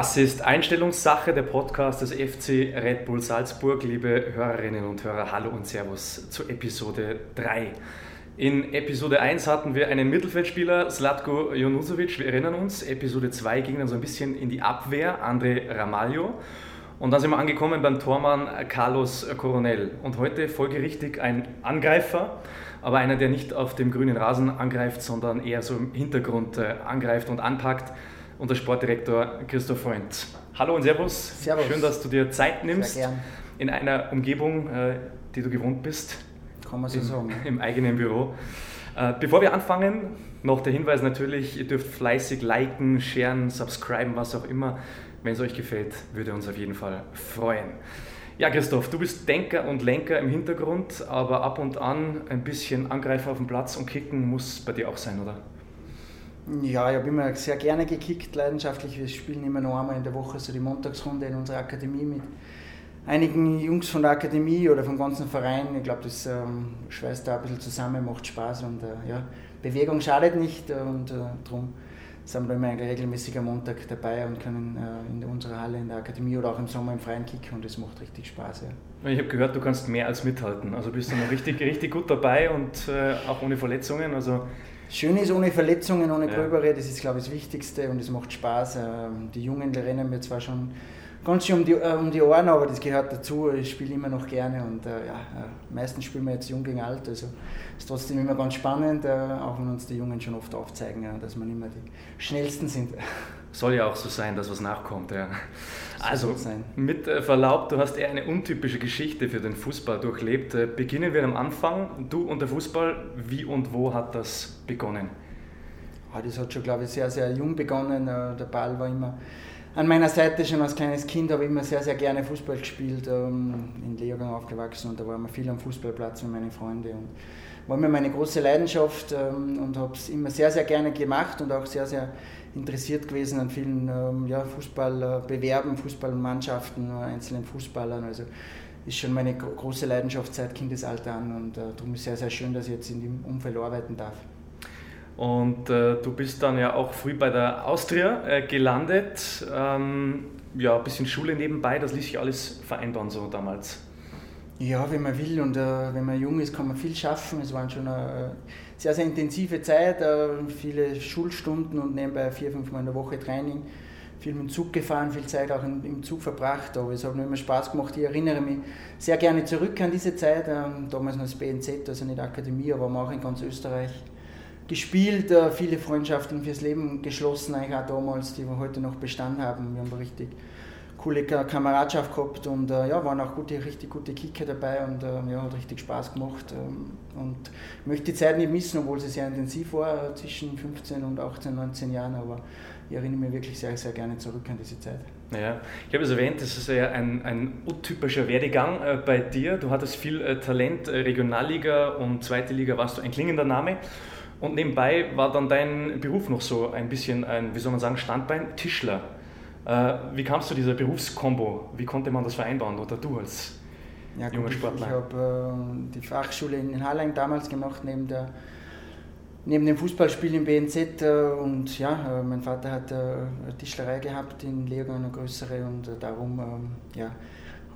Das ist Einstellungssache, der Podcast des FC Red Bull Salzburg. Liebe Hörerinnen und Hörer, hallo und Servus zu Episode 3. In Episode 1 hatten wir einen Mittelfeldspieler, Slatko Jonusovic, wir erinnern uns. Episode 2 ging dann so ein bisschen in die Abwehr, André Ramalho. Und dann sind wir angekommen beim Tormann Carlos Coronel. Und heute folgerichtig ein Angreifer, aber einer, der nicht auf dem grünen Rasen angreift, sondern eher so im Hintergrund äh, angreift und anpackt und der Sportdirektor Christoph Freund. Hallo und Servus. Servus. Schön, dass du dir Zeit nimmst Sehr gern. in einer Umgebung, äh, die du gewohnt bist, Kann man so im, sagen. im eigenen Büro. Äh, Bevor wir anfangen, noch der Hinweis natürlich, ihr dürft fleißig liken, sharen, subscriben, was auch immer. Wenn es euch gefällt, würde uns auf jeden Fall freuen. Ja, Christoph, du bist Denker und Lenker im Hintergrund, aber ab und an ein bisschen Angreifer auf dem Platz und kicken muss bei dir auch sein, oder? Ja, ich habe immer sehr gerne gekickt, leidenschaftlich. Wir spielen immer noch einmal in der Woche so die Montagsrunde in unserer Akademie mit einigen Jungs von der Akademie oder vom ganzen Verein. Ich glaube, das ähm, schweißt da ein bisschen zusammen, macht Spaß und äh, ja, Bewegung schadet nicht und äh, darum sind wir immer regelmäßig am Montag dabei und können äh, in unserer Halle in der Akademie oder auch im Sommer im Freien kicken und das macht richtig Spaß. Ja. Ich habe gehört, du kannst mehr als mithalten. Also bist du noch richtig, richtig gut dabei und äh, auch ohne Verletzungen. Also Schön ist ohne Verletzungen, ohne Ja. Gröbere, das ist glaube ich das Wichtigste und es macht Spaß. Ähm, Die Jungen die rennen mir zwar schon ganz schön um die, äh, um die Ohren, aber das gehört dazu. Ich spiele immer noch gerne und äh, ja, äh, meistens spielen wir jetzt jung gegen alt. Also ist trotzdem immer ganz spannend, äh, auch wenn uns die Jungen schon oft aufzeigen, ja, dass wir nicht mehr die schnellsten sind. soll ja auch so sein, dass was nachkommt. Ja. Also mit äh, Verlaub, du hast eher eine untypische Geschichte für den Fußball durchlebt. Äh, Beginnen wir am Anfang. Du und der Fußball, wie und wo hat das begonnen? Ah, das hat schon, glaube ich, sehr, sehr jung begonnen. Äh, Der Ball war immer an meiner Seite. Schon als kleines Kind habe ich immer sehr, sehr gerne Fußball gespielt. ähm, In Leogang aufgewachsen und da waren wir viel am Fußballplatz mit meinen Freunden. Und war immer meine große Leidenschaft ähm, und habe es immer sehr, sehr gerne gemacht und auch sehr, sehr interessiert gewesen an vielen ähm, ja, Fußballbewerben, Fußballmannschaften, äh, einzelnen Fußballern. Also ist schon meine gro- große Leidenschaft seit Kindesalter an und äh, darum ist es sehr, sehr schön, dass ich jetzt in dem Umfeld arbeiten darf. Und äh, du bist dann ja auch früh bei der Austria äh, gelandet. Ähm, ja, ein bisschen Schule nebenbei, das ließ sich alles vereinbaren so damals. Ja, wenn man will und äh, wenn man jung ist, kann man viel schaffen. Es waren schon eine sehr, sehr intensive Zeit, äh, viele Schulstunden und nebenbei vier, fünf Mal in der Woche Training. Viel mit dem Zug gefahren, viel Zeit auch in, im Zug verbracht, aber es hat mir immer Spaß gemacht. Ich erinnere mich sehr gerne zurück an diese Zeit, ähm, damals noch das BNZ, also nicht Akademie, aber haben auch in ganz Österreich gespielt, äh, viele Freundschaften fürs Leben geschlossen, eigentlich auch damals, die wir heute noch Bestand haben. Wir haben richtig coole Ka- Kameradschaft gehabt und äh, ja, waren auch gute, richtig gute Kicker dabei und äh, ja, hat richtig Spaß gemacht. Ähm, und möchte die Zeit nicht missen, obwohl sie sehr intensiv war, äh, zwischen 15 und 18, 19 Jahren, aber ich erinnere mich wirklich sehr, sehr gerne zurück an diese Zeit. Ja, ich habe es erwähnt, das ist ja ein, ein untypischer Werdegang äh, bei dir. Du hattest viel äh, Talent, äh, Regionalliga und zweite Liga warst du ein klingender Name. Und nebenbei war dann dein Beruf noch so ein bisschen ein, wie soll man sagen, Standbein, Tischler. Äh, wie kamst du zu dieser Berufskombo? Wie konnte man das vereinbaren oder du als Ja, Junger gut, ich, Sportler. ich habe äh, die Fachschule in Hallein damals gemacht, neben, der, neben dem Fußballspiel im BNZ. Äh, und ja, äh, mein Vater hat äh, eine Tischlerei gehabt in Leogang, eine größere. Und äh, darum ähm, ja,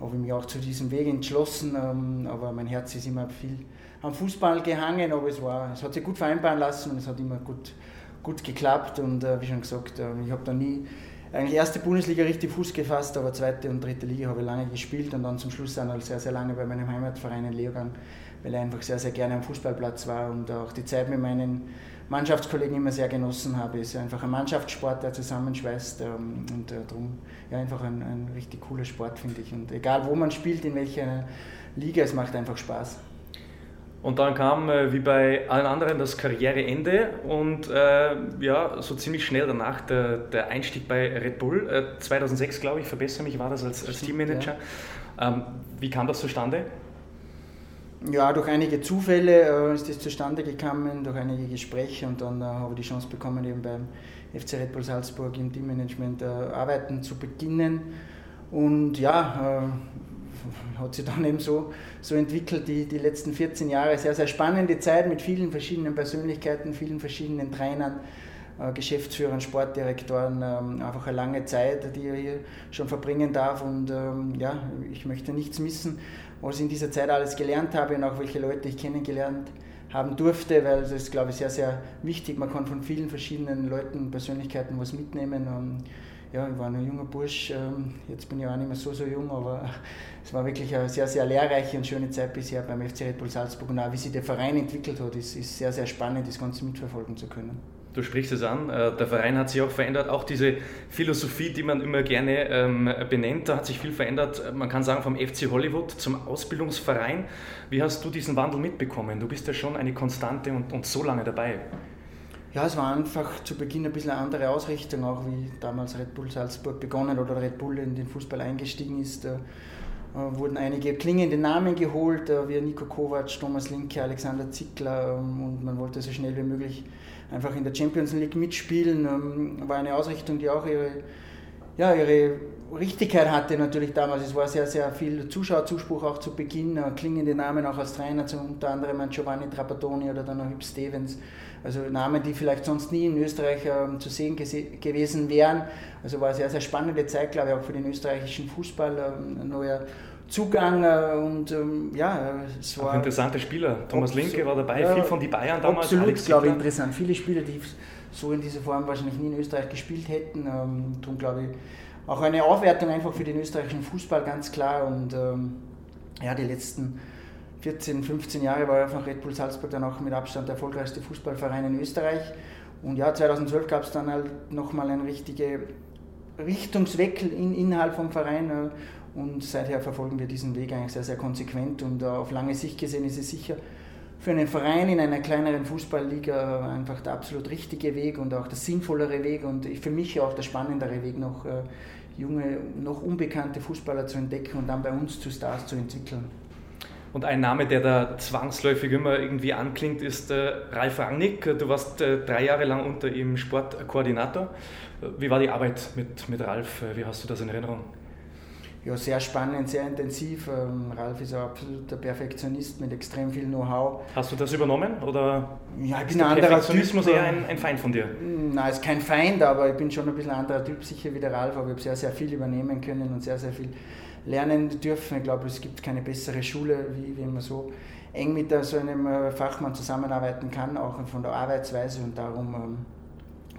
habe ich mich auch zu diesem Weg entschlossen. Ähm, aber mein Herz ist immer viel am Fußball gehangen. Aber es, war, es hat sich gut vereinbaren lassen und es hat immer gut, gut geklappt. Und wie schon gesagt, ich habe da nie eigentlich erste Bundesliga richtig Fuß gefasst, aber zweite und dritte Liga habe ich lange gespielt und dann zum Schluss dann halt sehr, sehr lange bei meinem Heimatverein in Leogang, weil ich einfach sehr, sehr gerne am Fußballplatz war und auch die Zeit mit meinen Mannschaftskollegen immer sehr genossen habe. Es ist einfach ein Mannschaftssport, der zusammenschweißt ähm, und äh, darum ja, einfach ein, ein richtig cooler Sport, finde ich. Und egal wo man spielt, in welcher Liga, es macht einfach Spaß. Und dann kam, äh, wie bei allen anderen, das Karriereende und äh, ja, so ziemlich schnell danach der, der Einstieg bei Red Bull. Äh, 2006, glaube ich, verbessere mich, war das als, als Teammanager. Ähm, wie kam das zustande? Ja, durch einige Zufälle äh, ist das zustande gekommen, durch einige Gespräche und dann äh, habe ich die Chance bekommen, eben beim FC Red Bull Salzburg im Teammanagement äh, arbeiten zu beginnen. Und ja, hat sich dann eben so, so entwickelt, die, die letzten 14 Jahre. Sehr, sehr spannende Zeit mit vielen verschiedenen Persönlichkeiten, vielen verschiedenen Trainern. äh, Geschäftsführern, Sportdirektoren ähm, einfach eine lange Zeit, die er hier schon verbringen darf. Und ähm, ja, ich möchte nichts missen, was ich in dieser Zeit alles gelernt habe und auch welche Leute ich kennengelernt haben durfte, weil das ist, glaube ich, sehr, sehr wichtig. Man kann von vielen verschiedenen Leuten, Persönlichkeiten was mitnehmen. Und, ja, ich war ein junger Bursch, ähm, jetzt bin ich auch nicht mehr so, so jung, aber es war wirklich eine sehr, sehr lehrreiche und schöne Zeit bisher beim FC Red Bull Salzburg und auch wie sich der Verein entwickelt hat, ist, ist sehr, sehr spannend, das Ganze mitverfolgen zu können. Du sprichst es an, äh, der Verein hat sich auch verändert, auch diese Philosophie, die man immer gerne ähm, benennt, da hat sich viel verändert. Man kann sagen, vom FC Hollywood zum Ausbildungsverein. Wie hast du diesen Wandel mitbekommen? Du bist ja schon eine Konstante und, und so lange dabei. Ja, es war einfach zu Beginn ein bisschen eine andere Ausrichtung, auch wie damals Red Bull Salzburg begonnen oder Red Bull in den Fußball eingestiegen ist. Da äh, wurden einige klingende Namen geholt, äh, wie Nico Kovac, Thomas Linke, Alexander Zickler ähm, und man wollte so schnell wie möglich einfach in der Champions League mitspielen. Ähm, war eine Ausrichtung, die auch ihre, ja, ihre Richtigkeit hatte natürlich damals. Es war sehr, sehr viel Zuschauerzuspruch auch zu Beginn, äh, klingende Namen auch als Trainer, unter anderem Giovanni Trapattoni oder dann auch Hüb Stevens. Also Namen, die vielleicht sonst nie in Österreich äh, zu sehen gewesen wären. Also war eine sehr, sehr spannende Zeit, glaube ich, auch für den österreichischen Fußball. Äh, ein neuer Zugang äh, und ähm, ja, es war. Auch interessante Spieler. Thomas Linke war dabei, ja, viel von den Bayern damals. Absolut, glaube ich, interessant. Viele Spieler, die so in dieser Form wahrscheinlich nie in Österreich gespielt hätten. Ähm, darum glaube ich, auch eine Aufwertung einfach für den österreichischen Fußball, ganz klar. Und ähm, ja, die letzten 14, 15 Jahre war einfach Red Bull Salzburg dann auch mit Abstand der erfolgreichste Fußballverein in Österreich. Und ja, 2012 gab es dann halt nochmal einen richtigen Richtungswechsel in, innerhalb vom Verein. Äh, und seither verfolgen wir diesen Weg eigentlich sehr, sehr konsequent. Und uh, auf lange Sicht gesehen ist es sicher für einen Verein in einer kleineren Fußballliga einfach der absolut richtige Weg und auch der sinnvollere Weg und für mich auch der spannendere Weg, noch junge, noch unbekannte Fußballer zu entdecken und dann bei uns zu Stars zu entwickeln. Und ein Name, der da zwangsläufig immer irgendwie anklingt, ist äh, Ralf Rangnick. Du warst äh, drei Jahre lang unter ihm Sportkoordinator. Wie war die Arbeit mit, mit Ralf? Wie hast du das in Erinnerung? Ja, sehr spannend, sehr intensiv. Ähm, Ralf ist ein absoluter Perfektionist mit extrem viel Know-how. Hast du das übernommen? Oder ja, ich bin ein anderer Perfektionismus eher ein, ein, Feind von dir? Nein, ist kein Feind, aber ich bin schon ein bisschen ein anderer Typ, sicher wie der Ralf. Aber ich habe sehr, sehr viel übernehmen können und sehr, sehr viel lernen dürfen. Ich glaube, es gibt keine bessere Schule, wie wenn man so eng mit so einem äh, Fachmann zusammenarbeiten kann, auch von der Arbeitsweise. Und darum ähm,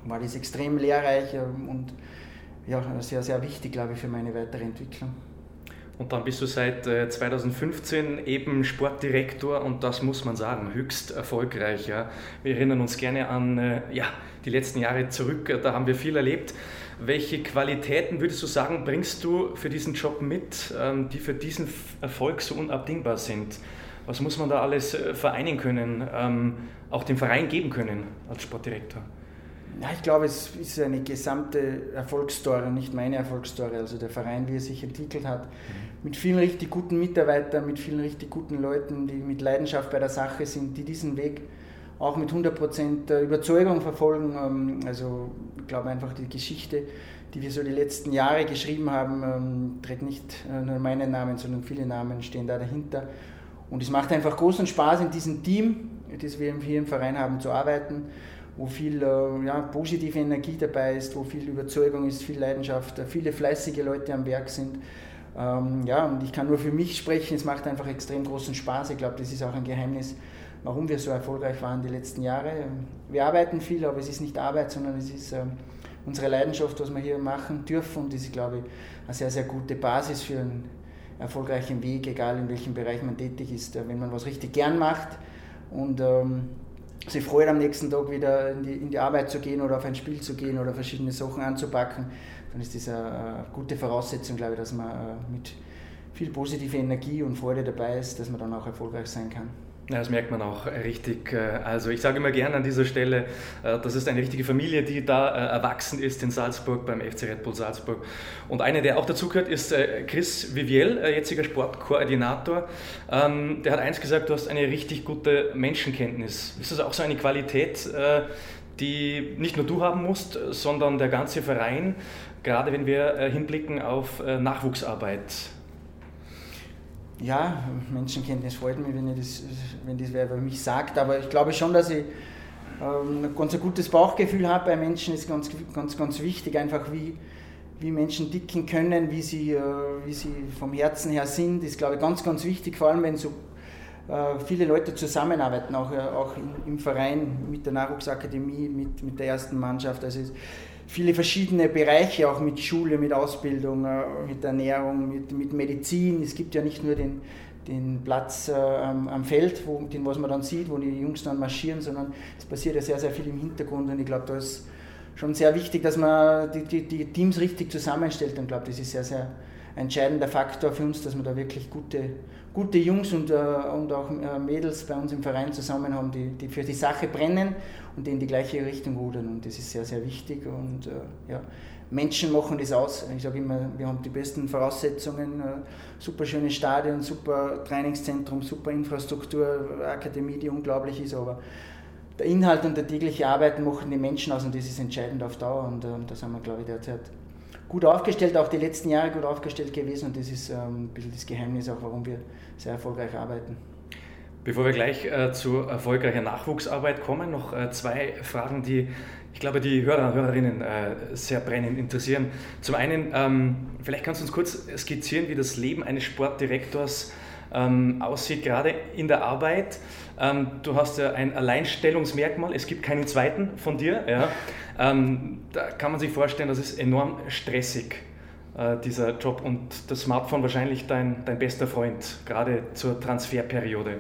war das extrem lehrreich ähm, und ja, sehr, sehr wichtig, glaube ich, für meine weitere Entwicklung. Und dann bist du seit 2015 äh, eben Sportdirektor und das muss man sagen, höchst erfolgreich. Ja. Wir erinnern uns gerne an äh, ja, die letzten Jahre zurück, da haben wir viel erlebt. Welche Qualitäten würdest du sagen, bringst du für diesen Job mit, ähm, die für diesen Erfolg so unabdingbar sind? Was muss man da alles äh, vereinen können, ähm, auch dem Verein geben können als Sportdirektor? Ja, ich glaube, es ist eine gesamte Erfolgsstory, nicht meine Erfolgsstory. Also der Verein, wie er sich entwickelt hat, mhm. mit vielen richtig guten Mitarbeitern, mit vielen richtig guten Leuten, die mit Leidenschaft bei der Sache sind, die diesen Weg auch mit 100% Überzeugung verfolgen. Ähm, also ich glaube einfach die Geschichte, die wir so die letzten Jahre geschrieben haben, ähm, trägt nicht äh, nur meinen Namen, sondern viele Namen stehen da dahinter. Und es macht einfach großen Spaß, in diesem Team, das wir hier im Verein haben, zu arbeiten, wo viel äh, ja, positive Energie dabei ist, wo viel Überzeugung ist, viel Leidenschaft, äh, viele fleißige Leute am Werk sind. Ähm, ja, und ich kann nur für mich sprechen, es macht einfach extrem großen Spaß. Ich glaube, das ist auch ein Geheimnis warum wir so erfolgreich waren die letzten Jahre. Wir arbeiten viel, aber es ist nicht Arbeit, sondern es ist ähm, unsere Leidenschaft, was wir hier machen dürfen. Und das ist, glaube ich, eine sehr, sehr gute Basis für einen erfolgreichen Weg, egal in welchem Bereich man tätig ist. Wenn man was richtig gern macht und ähm, sich freut, am nächsten Tag wieder in die, in die Arbeit zu gehen oder auf ein Spiel zu gehen oder verschiedene Sachen anzupacken, dann ist das eine, gute Voraussetzung, glaube ich, dass man äh, mit viel positiver Energie und Freude dabei ist, dass man dann auch erfolgreich sein kann. Ja, das merkt man auch richtig. Äh, also ich sage immer gerne an dieser Stelle, äh, das ist eine richtige Familie, die da äh, erwachsen ist in Salzburg beim FC Red Bull Salzburg. Und einer, der auch dazugehört, ist Chris Viviel, jetziger Sportkoordinator. Ähm, der hat eins gesagt, du hast eine richtig gute Menschenkenntnis. Ist das auch so eine Qualität, die nicht nur du haben musst, sondern der ganze Verein, gerade wenn wir hinblicken auf Nachwuchsarbeit? Ja, Menschenkenntnis freut mich, wenn, ich das, wenn das wer über mich sagt, aber ich glaube schon, dass ich ähm, ein ganz gutes Bauchgefühl habe bei Menschen, ist ganz, ganz, ganz wichtig, einfach wie, wie Menschen dicken können, wie sie, äh, wie sie vom Herzen her sind, ist, glaube ich, ganz, ganz wichtig, vor allem wenn so äh, viele Leute zusammenarbeiten, auch, äh, auch im Verein mit der Nachwuchsakademie, mit, mit der ersten Mannschaft. Also viele verschiedene Bereiche, auch mit Schule, mit Ausbildung, mit Ernährung, mit, mit Medizin. Es gibt ja nicht nur den, den Platz äh, am, am, Feld, wo, den was man dann sieht, wo die Jungs dann marschieren, sondern es passiert ja sehr, sehr viel im Hintergrund und ich glaube, da ist schon sehr wichtig, dass man die, die, die Teams richtig zusammenstellt und ich glaube, das ist sehr, sehr entscheidender Faktor für uns, dass wir da wirklich gute, gute Jungs und, äh, und auch äh, Mädels bei uns im Verein zusammen haben, die, die für die Sache brennen und die in die gleiche Richtung rudern und das ist sehr, sehr wichtig und äh, ja, Menschen machen das aus. Ich sage immer, wir haben die besten Voraussetzungen, äh, super schöne Stadion, super Trainingszentrum, super Infrastruktur, Akademie, die unglaublich ist, aber der Inhalt und der tägliche Arbeit machen die Menschen aus und das ist entscheidend auf Dauer und ähm, da sind wir, glaube ich, derzeit gut aufgestellt, auch die letzten Jahre gut aufgestellt gewesen und das ist ähm, ein bisschen das Geheimnis auch, warum wir sehr erfolgreich arbeiten. Bevor wir gleich äh, zu erfolgreicher Nachwuchsarbeit kommen, noch äh, zwei Fragen, die ich glaube, die Hörer und Hörerinnen äh, sehr brennend interessieren. Zum einen, ähm, vielleicht kannst du uns kurz skizzieren, wie das Leben eines Sportdirektors ähm, aussieht, gerade in der Arbeit. Ähm, du hast ja ein Alleinstellungsmerkmal, es gibt keinen zweiten von dir. Ja. Ähm, da kann man sich vorstellen, das ist enorm stressig, äh, dieser Job. Und das Smartphone wahrscheinlich dein, dein bester Freund, gerade zur Transferperiode.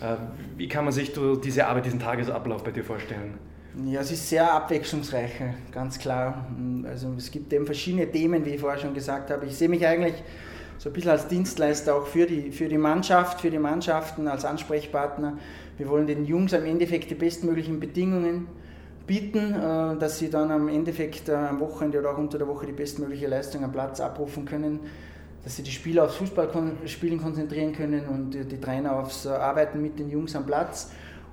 Äh, wie kann man sich diese Arbeit, diesen Tagesablauf bei dir vorstellen? Ja, es ist sehr abwechslungsreich, ganz klar. Also es gibt eben verschiedene Themen, wie ich vorher schon gesagt habe. Ich sehe mich eigentlich so ein bisschen als Dienstleister auch für die, für die Mannschaft, für die Mannschaften, als Ansprechpartner. Wir wollen den Jungs am Endeffekt die bestmöglichen Bedingungen bieten, äh, dass sie dann am Endeffekt äh, am Wochenende oder auch unter der Woche die bestmögliche Leistung am Platz abrufen können, dass sie die Spieler aufs Fußballspielen konzentrieren können und die Trainer aufs Arbeiten mit den Jungs am Platz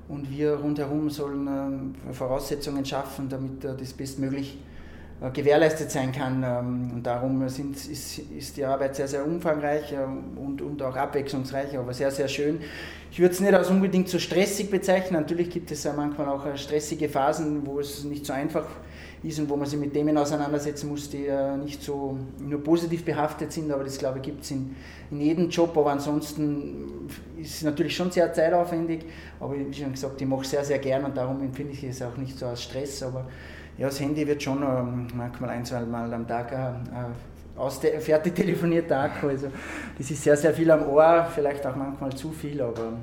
und wir rundherum sollen äh, Voraussetzungen schaffen, damit äh, das bestmöglich äh, gewährleistet sein kann. Ähm, und darum sind, ist, ist die Arbeit sehr, sehr umfangreich und, und auch abwechslungsreich, aber sehr, sehr schön. Ich würde es nicht als unbedingt so stressig bezeichnen. Natürlich gibt es ja manchmal auch stressige Phasen, wo es nicht so einfach ist und wo man sich mit Themen auseinandersetzen muss, die äh, nicht so nur positiv behaftet sind, aber das glaube ich gibt es in, in jedem Job, aber ansonsten ist es natürlich schon sehr zeitaufwendig, aber wie schon gesagt, ich mache sehr, sehr gern und darum empfinde ich es auch nicht so als Stress, aber ja, das Handy wird schon ähm, manchmal ein, zwei Mal am Tag äh, äh aus fertig telefoniert Akku. Also das ist sehr, sehr viel am Ohr, vielleicht auch manchmal zu viel, aber.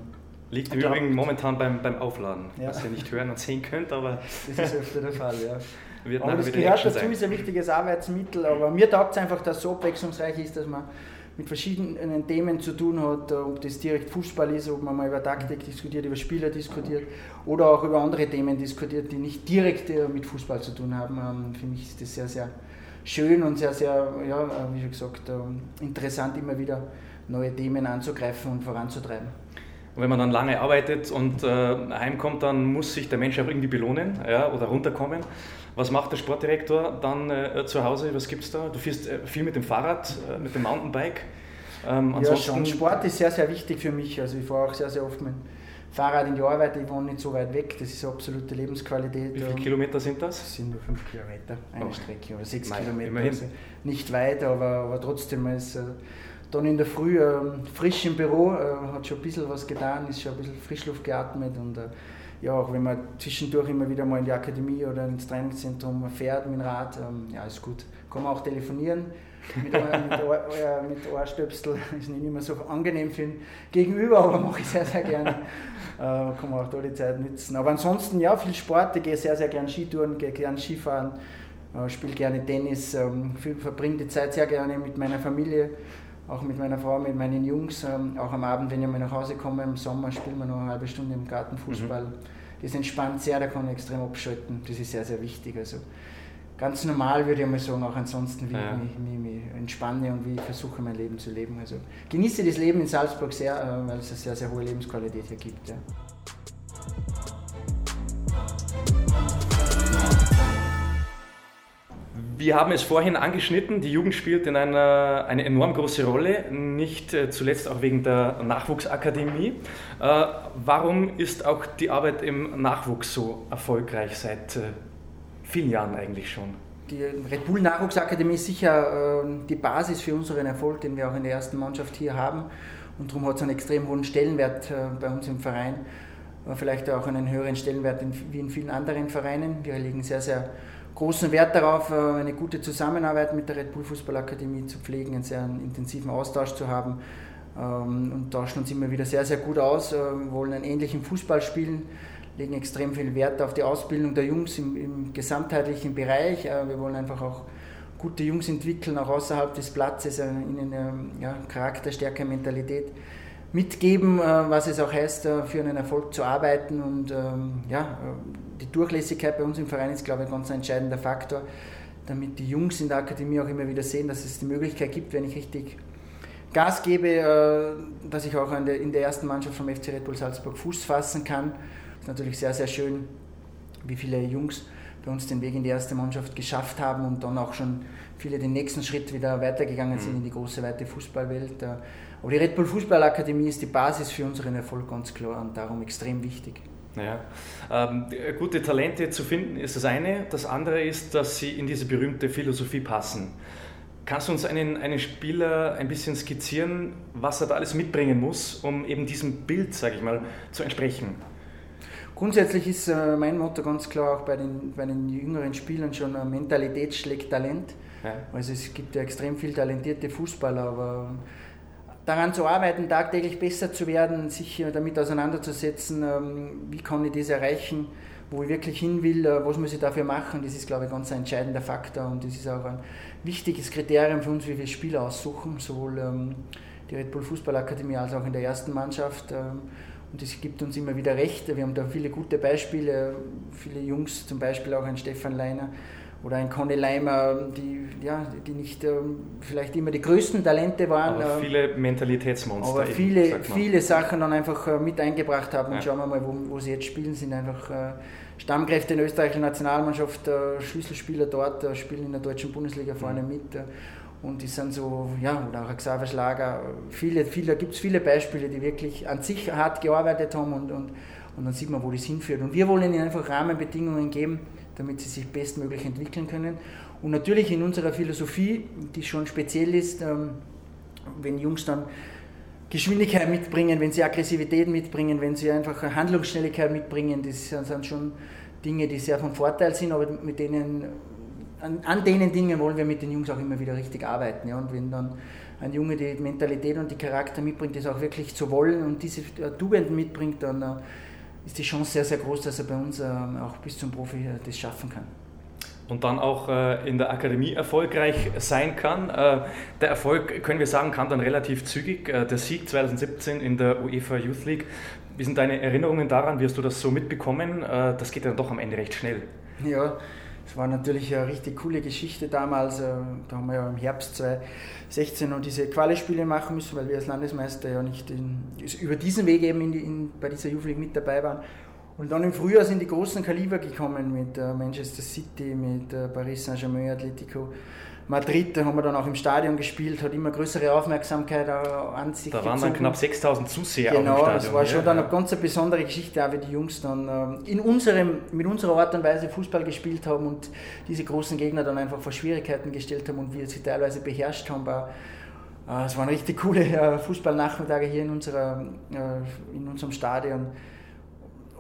Liegt im Übrigen momentan beim, beim Aufladen, ja. was ihr nicht hören und sehen könnt, aber. Das ist öfter der Fall, ja. Wird aber das gehört dazu, sein. ist ein wichtiges Arbeitsmittel, aber mir taugt es einfach, dass es so abwechslungsreich ist, dass man mit verschiedenen Themen zu tun hat, ob das direkt Fußball ist, ob man mal über Taktik diskutiert, über Spieler diskutiert oder auch über andere Themen diskutiert, die nicht direkt äh, mit Fußball zu tun haben. Ähm, für mich ist das sehr, sehr schön und sehr, sehr, ja, äh, wie schon gesagt, ähm, interessant, immer wieder neue Themen anzugreifen und voranzutreiben. Und wenn man dann lange arbeitet und äh, heimkommt, dann muss sich der Mensch auch irgendwie belohnen ja, oder runterkommen. Was macht der Sportdirektor dann äh, zu Hause? Was gibt es da? Du fährst äh, viel mit dem Fahrrad, äh, mit dem Mountainbike. Ähm, ja, schon. Sport ist sehr, sehr wichtig für mich. Also ich fahre auch sehr, sehr oft mit dem Fahrrad in die Arbeit. Ich wohne nicht so weit weg. Das ist absolute Lebensqualität. Wie viele Kilometer sind das? Das sind nur fünf Kilometer, eine oh. Strecke oder sechs Nein, Kilometer. Immerhin. Also nicht weit, aber, aber trotzdem ist äh, dann in der Früh äh, frisch im Büro, äh, hat schon ein bisschen was getan, ist schon ein bisschen Frischluft geatmet und äh, ja, auch wenn man zwischendurch immer wieder mal in die Akademie oder ins Trainingszentrum fährt mit dem Rad, ähm, ja, ist gut. Kann man auch telefonieren mit, mit, Ohr, äh, mit Ohrstöpsel. Ist nicht immer so angenehm für den Gegenüber, aber mache ich sehr, sehr gerne. Äh, kann man auch da die Zeit nützen. Aber ansonsten, ja, viel Sport. Ich gehe sehr, sehr gerne Skitouren, gehe gerne Skifahren, äh, spiele gerne Tennis, ähm, verbringe die Zeit sehr gerne mit meiner Familie auch mit meiner Frau, mit meinen Jungs. Ähm, auch am Abend, wenn ich mal nach Hause komme, im Sommer spielen wir noch eine halbe Stunde im Garten Fußball. Mhm. Das entspannt sehr, da kann ich extrem abschalten. Das ist sehr, sehr wichtig. Also ganz normal würde ich mal sagen, auch ansonsten, wie ja. ich mich, mich, mich, entspanne und wie ich versuche, mein Leben zu leben. Also genieße das Leben in Salzburg sehr, äh, weil es eine sehr, sehr hohe Lebensqualität hier gibt. Ja. Wir haben es vorhin angeschnitten, die Jugend spielt in einer, eine enorm große Rolle, nicht äh, zuletzt auch wegen der Nachwuchsakademie. Äh, warum ist auch die Arbeit im Nachwuchs so erfolgreich seit äh, vielen Jahren eigentlich schon? Die Red Bull Nachwuchsakademie ist sicher die Basis für unseren Erfolg, den wir auch in der ersten Mannschaft hier haben. Und darum hat es einen extrem hohen Stellenwert bei uns im Verein. Vielleicht auch einen höheren Stellenwert wie in vielen anderen Vereinen. Wir legen sehr, sehr großen Wert darauf, äh, eine gute Zusammenarbeit mit der Red Bull Fußballakademie zu pflegen, einen sehr intensiven Austausch zu haben ähm, und tauschen uns immer wieder sehr, sehr gut aus, wir wollen einen ähnlichen Fußball spielen, legen extrem viel Wert auf die Ausbildung der Jungs im, im gesamtheitlichen Bereich. Äh, wir wollen einfach auch gute Jungs entwickeln, auch außerhalb des Platzes, äh, ihnen ähm, ja, Charakter, Stärke, Mentalität mitgeben, was es auch heißt, für einen Erfolg zu arbeiten und ähm, ja, die Durchlässigkeit bei uns im Verein ist, glaube ich, ein ganz entscheidender Faktor, damit die Jungs in der Akademie auch immer wieder sehen, dass es die Möglichkeit gibt, wenn ich richtig Gas gebe, äh, dass ich auch in der ersten Mannschaft vom FC Red Bull Salzburg Fuß fassen kann. Es ist natürlich sehr, sehr schön, wie viele Jungs bei uns den Weg in die erste Mannschaft geschafft haben und dann auch schon viele den nächsten Schritt wieder weitergegangen sind mhm. in die große, weite Fußballwelt. Äh, aber die Red Bull Fußballakademie ist die Basis für unseren Erfolg ganz klar und darum extrem wichtig. Ja. Ähm, gute Talente zu finden ist das eine. Das andere ist, dass sie in diese berühmte Philosophie passen. Kannst du uns einen, einen Spieler ein bisschen skizzieren, was er da alles mitbringen muss, um eben diesem Bild, sage ich mal, zu entsprechen? Grundsätzlich ist äh, mein Motto ganz klar auch bei den, bei den jüngeren Spielern schon, äh, Mentalität schlägt Talent. Ja. Also es gibt ja extrem viel talentierte Fußballer, aber daran zu arbeiten, tagtäglich besser zu werden, sich damit auseinanderzusetzen, ähm, wie kann ich das erreichen, wo ich wirklich hin will, äh, was muss ich dafür machen, das ist, glaube ich, ganz ein entscheidender Faktor und das ist auch ein wichtiges Kriterium für uns, wie wir Spieler aussuchen, sowohl ähm, die Red Bull Fußballakademie als auch in der ersten Mannschaft. Ähm, und es gibt uns immer wieder recht. Wir haben da viele gute Beispiele, viele Jungs, zum Beispiel auch ein Stefan Leiner, oder ein Conny Leimer, die, ja, die nicht ähm, vielleicht immer die größten Talente waren. Aber ähm, viele Mentalitätsmonster. Aber viele, eben, viele Sachen dann einfach äh, mit eingebracht haben. Ja. Und schauen wir mal, wo, wo sie jetzt spielen, sind einfach äh, Stammkräfte in der österreichischen Nationalmannschaft, äh, Schlüsselspieler dort, spielen in der deutschen Bundesliga vorne mhm. mit. Und die sind so, ja, oder auch Xaver Schlager, viele, viele, gibt es viele Beispiele, die wirklich an sich hart gearbeitet haben und, und, und dann sieht man, wo das hinführt. Und wir wollen ihnen einfach Rahmenbedingungen geben, damit sie sich bestmöglich entwickeln können. Und natürlich in unserer Philosophie, die schon speziell ist, ähm, wenn Jungs dann Geschwindigkeit mitbringen, wenn sie Aggressivität mitbringen, wenn sie einfach Handlungsschnelligkeit mitbringen, das sind schon Dinge, die sehr von Vorteil sind, aber mit denen, an, an denen Dingen wollen wir mit den Jungs auch immer wieder richtig arbeiten. Ja. Und wenn dann ein Junge die Mentalität und die Charakter mitbringt, das auch wirklich zu wollen und diese Tugenden mitbringt, dann äh, ist die Chance sehr, sehr groß, dass er bei uns ähm, auch bis zum Profi äh, das schaffen kann. Und dann auch äh, in der Akademie erfolgreich sein kann. Äh, der Erfolg, können wir sagen, kam dann relativ zügig. Der Sieg 2017 in der UEFA Youth League. Wie sind deine Erinnerungen daran? Wirst du das so mitbekommen? Das geht dann doch am Ende recht schnell. Ja, es war natürlich eine richtig coole Geschichte damals. Äh, da haben wir ja im Herbst 2016 noch diese Quali-Spiele machen müssen, weil wir als Landesmeister ja nicht in, über diesen Weg eben in die, in, bei dieser Youth League mit dabei waren. Und dann im Frühjahr sind die großen Kaliber gekommen mit äh, Manchester City, mit äh, Paris Saint-Germain, Atletico Madrid, da haben wir dann auch im Stadion gespielt, hat immer größere Aufmerksamkeit an sich Da waren gezogen. dann knapp 6000 Zuseher genau, im Stadion. das war schon ja, dann eine ganz besondere Geschichte, auch wie die Jungs dann ähm, in unserem, mit unserer Art und Weise Fußball gespielt haben und diese großen Gegner dann einfach vor Schwierigkeiten gestellt haben und wir sie teilweise beherrscht haben. Äh, es waren richtig coole äh, Fußballnachmittage hier in, unserer, äh, in unserem Stadion.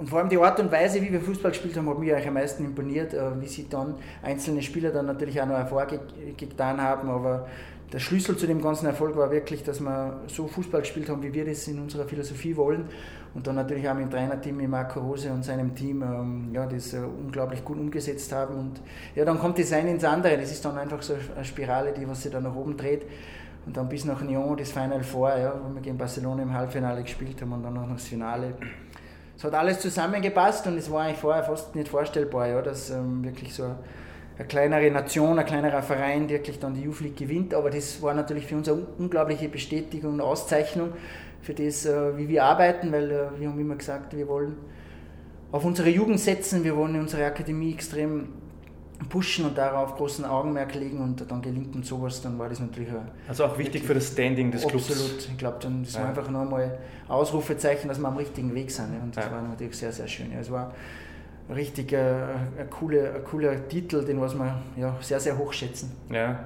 Und vor allem die Art und Weise, wie wir Fußball gespielt haben, hat mich eigentlich am meisten imponiert, äh, wie sie dann einzelne Spieler dann natürlich auch noch hervorgetan haben. Aber der Schlüssel zu dem ganzen Erfolg war wirklich, dass wir so Fußball gespielt haben, wie wir das in unserer Philosophie wollen. Und dann natürlich auch mit dem Trainerteam, mit Marco Rose und seinem Team, ähm, ja, das äh, unglaublich gut umgesetzt haben. Und ja, dann kommt das eine ins andere. Das ist dann einfach so eine Spirale, die was sich dann nach oben dreht. Und dann bis nach Nyon, das Final Four, ja, wo wir gegen Barcelona im Halbfinale gespielt haben und dann noch das Finale es hat alles zusammengepasst und es war eigentlich vorher fast nicht vorstellbar, ja, dass ähm, wirklich so eine kleinere Nation, ein kleinerer Verein wirklich dann die Youth League gewinnt. Aber das war natürlich für uns eine unglaubliche Bestätigung und Auszeichnung für das, äh, wie wir arbeiten, weil äh, wir haben immer gesagt, wir wollen auf unsere Jugend setzen, wir wollen unsere Akademie extrem pushen und darauf großen Augenmerk legen und dann gelingt uns sowas, dann war das natürlich Also auch wichtig für das Standing des Clubs. Absolut, ich glaube, dann das ja. war einfach nochmal Ausrufezeichen, dass wir am richtigen Weg sind und das ja. war natürlich sehr, sehr schön. Es war richtig äh, ein, cooler, ein cooler Titel, den was wir ja, sehr, sehr hoch schätzen. Ja,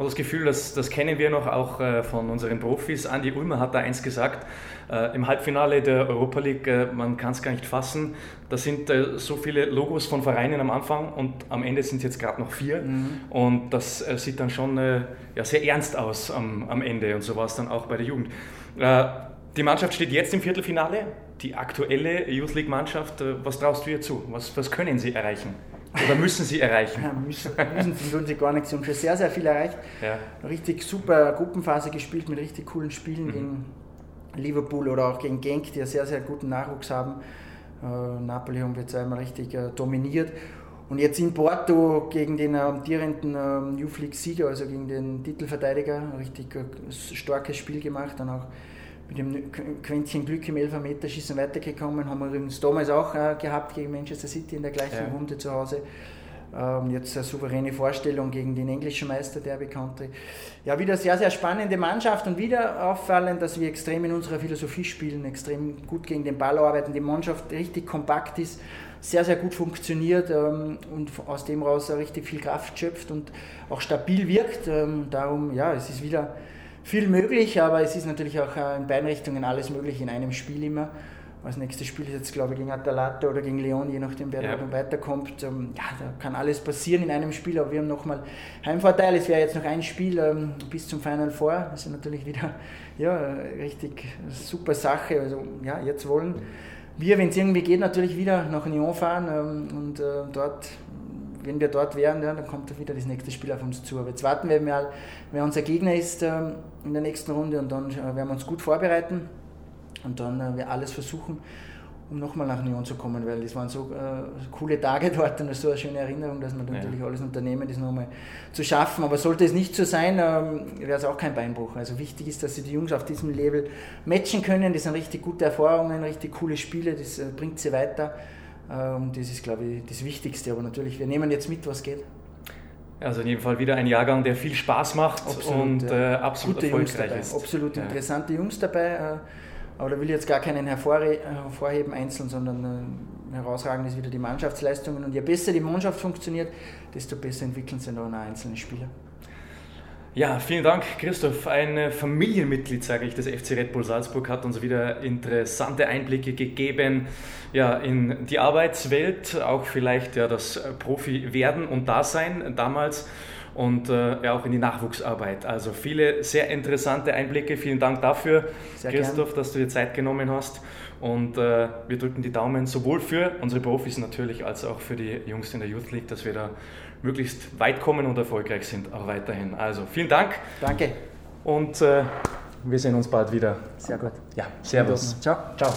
und das Gefühl, das, das kennen wir noch auch äh, von unseren Profis. Andi Ulmer hat da eins gesagt, äh, im Halbfinale der Europa League, äh, man kann es gar nicht fassen, da sind äh, so viele Logos von Vereinen am Anfang und am Ende sind es jetzt gerade noch vier. Mhm. Und das äh, sieht dann schon äh, ja, sehr ernst aus am, am Ende und so war es dann auch bei der Jugend. die Mannschaft steht jetzt im Viertelfinale, die aktuelle Youth League Mannschaft. was traust du ihr zu? Was, was können sie erreichen? Oder müssen sie erreichen? Ja, müssen, müssen sie, tun sie gar nichts. Sie haben schon sehr, sehr viel erreicht. Ja. Richtig super Gruppenphase gespielt mit richtig coolen Spielen mhm. gegen Liverpool oder auch gegen Genk, die einen sehr, sehr guten Nachwuchs haben. Äh, Napoli haben wir jetzt einmal richtig äh, dominiert. Und jetzt in Porto gegen den amtierenden ähm, Youth League-Sieger, also gegen den Titelverteidiger, richtig äh, starkes Spiel gemacht. Dann auch mit dem Quäntchen Glück im Elfermeterschießen weitergekommen. Haben wir übrigens damals auch äh, gehabt gegen Manchester City in der gleichen ja. Runde zu Hause. Ähm, jetzt eine souveräne Vorstellung gegen den englischen Meister, der bekannte. Ja, wieder sehr, sehr spannende Mannschaft und wieder auffallend, dass wir extrem in unserer Philosophie spielen, extrem gut gegen den Ball arbeiten, die Mannschaft richtig kompakt ist, sehr, sehr gut funktioniert ähm, und aus dem raus richtig viel Kraft schöpft und auch stabil wirkt. Ähm, darum, ja, es ist wieder viel möglich, aber es ist natürlich auch äh, in beiden Richtungen alles möglich in einem Spiel immer. Das nächste Spiel ist jetzt, glaube ich, gegen Atalanta oder gegen Leon, je nachdem, wer ja. da weiterkommt. Ähm, ja, da kann alles passieren in einem Spiel, aber wir haben nochmal Heimvorteil. Es wäre jetzt noch ein Spiel ähm, bis zum Final Four. Das ist natürlich wieder ja, richtig super Sache. Also, ja, jetzt wollen wir, wenn es irgendwie geht, natürlich wieder nach Lyon fahren ähm, und äh, dort wenn wir dort wären, ja, dann kommt wieder das nächste Spiel auf uns zu. Aber jetzt warten wir mal, wer unser Gegner ist ähm, in der nächsten Runde und dann äh, werden wir uns gut vorbereiten und dann äh, wir alles versuchen, um nochmal nach Nyon zu kommen, weil das waren so äh, coole Tage dort und so eine schöne Erinnerung, dass man ja. natürlich alles unternehmen, das nochmal zu schaffen. Aber sollte es nicht so sein, ähm, wäre es auch kein Beinbruch. Also wichtig ist, dass sie die Jungs auf diesem Level matchen können. Das sind richtig gute Erfahrungen, richtig coole Spiele, das äh, bringt sie weiter. Und das ist, glaube ich, das Wichtigste. Aber natürlich, wir nehmen jetzt mit, was geht. Also in jedem Fall wieder ein Jahrgang, der viel Spaß macht absolut, und ja. äh, absolut Gute erfolgreich ist. Absolut ja. interessante Jungs dabei. Äh, aber da will ich jetzt gar keinen hervorheben einzeln, sondern äh, herausragend ist wieder die Mannschaftsleistungen. Und je besser die Mannschaft funktioniert, desto besser entwickeln sich dann auch einzelne Spieler. Ja, vielen Dank, Christoph. Ein Familienmitglied, sage ich, des FC Red Bull Salzburg hat uns wieder interessante Einblicke gegeben ja, in die Arbeitswelt, auch vielleicht ja, das Profi werden und Dasein damals und äh, ja, auch in die Nachwuchsarbeit. Also viele sehr interessante Einblicke. Vielen Dank dafür, sehr Christoph, gern. dass du dir Zeit genommen hast. Und äh, wir drücken die Daumen sowohl für unsere Profis natürlich als auch für die Jungs in der Youth League, dass wir da möglichst weit kommen und erfolgreich sind, auch weiterhin. Also vielen Dank. Danke. Und äh, wir sehen uns bald wieder. Sehr gut. Ja, Servus. Ciao. Ciao.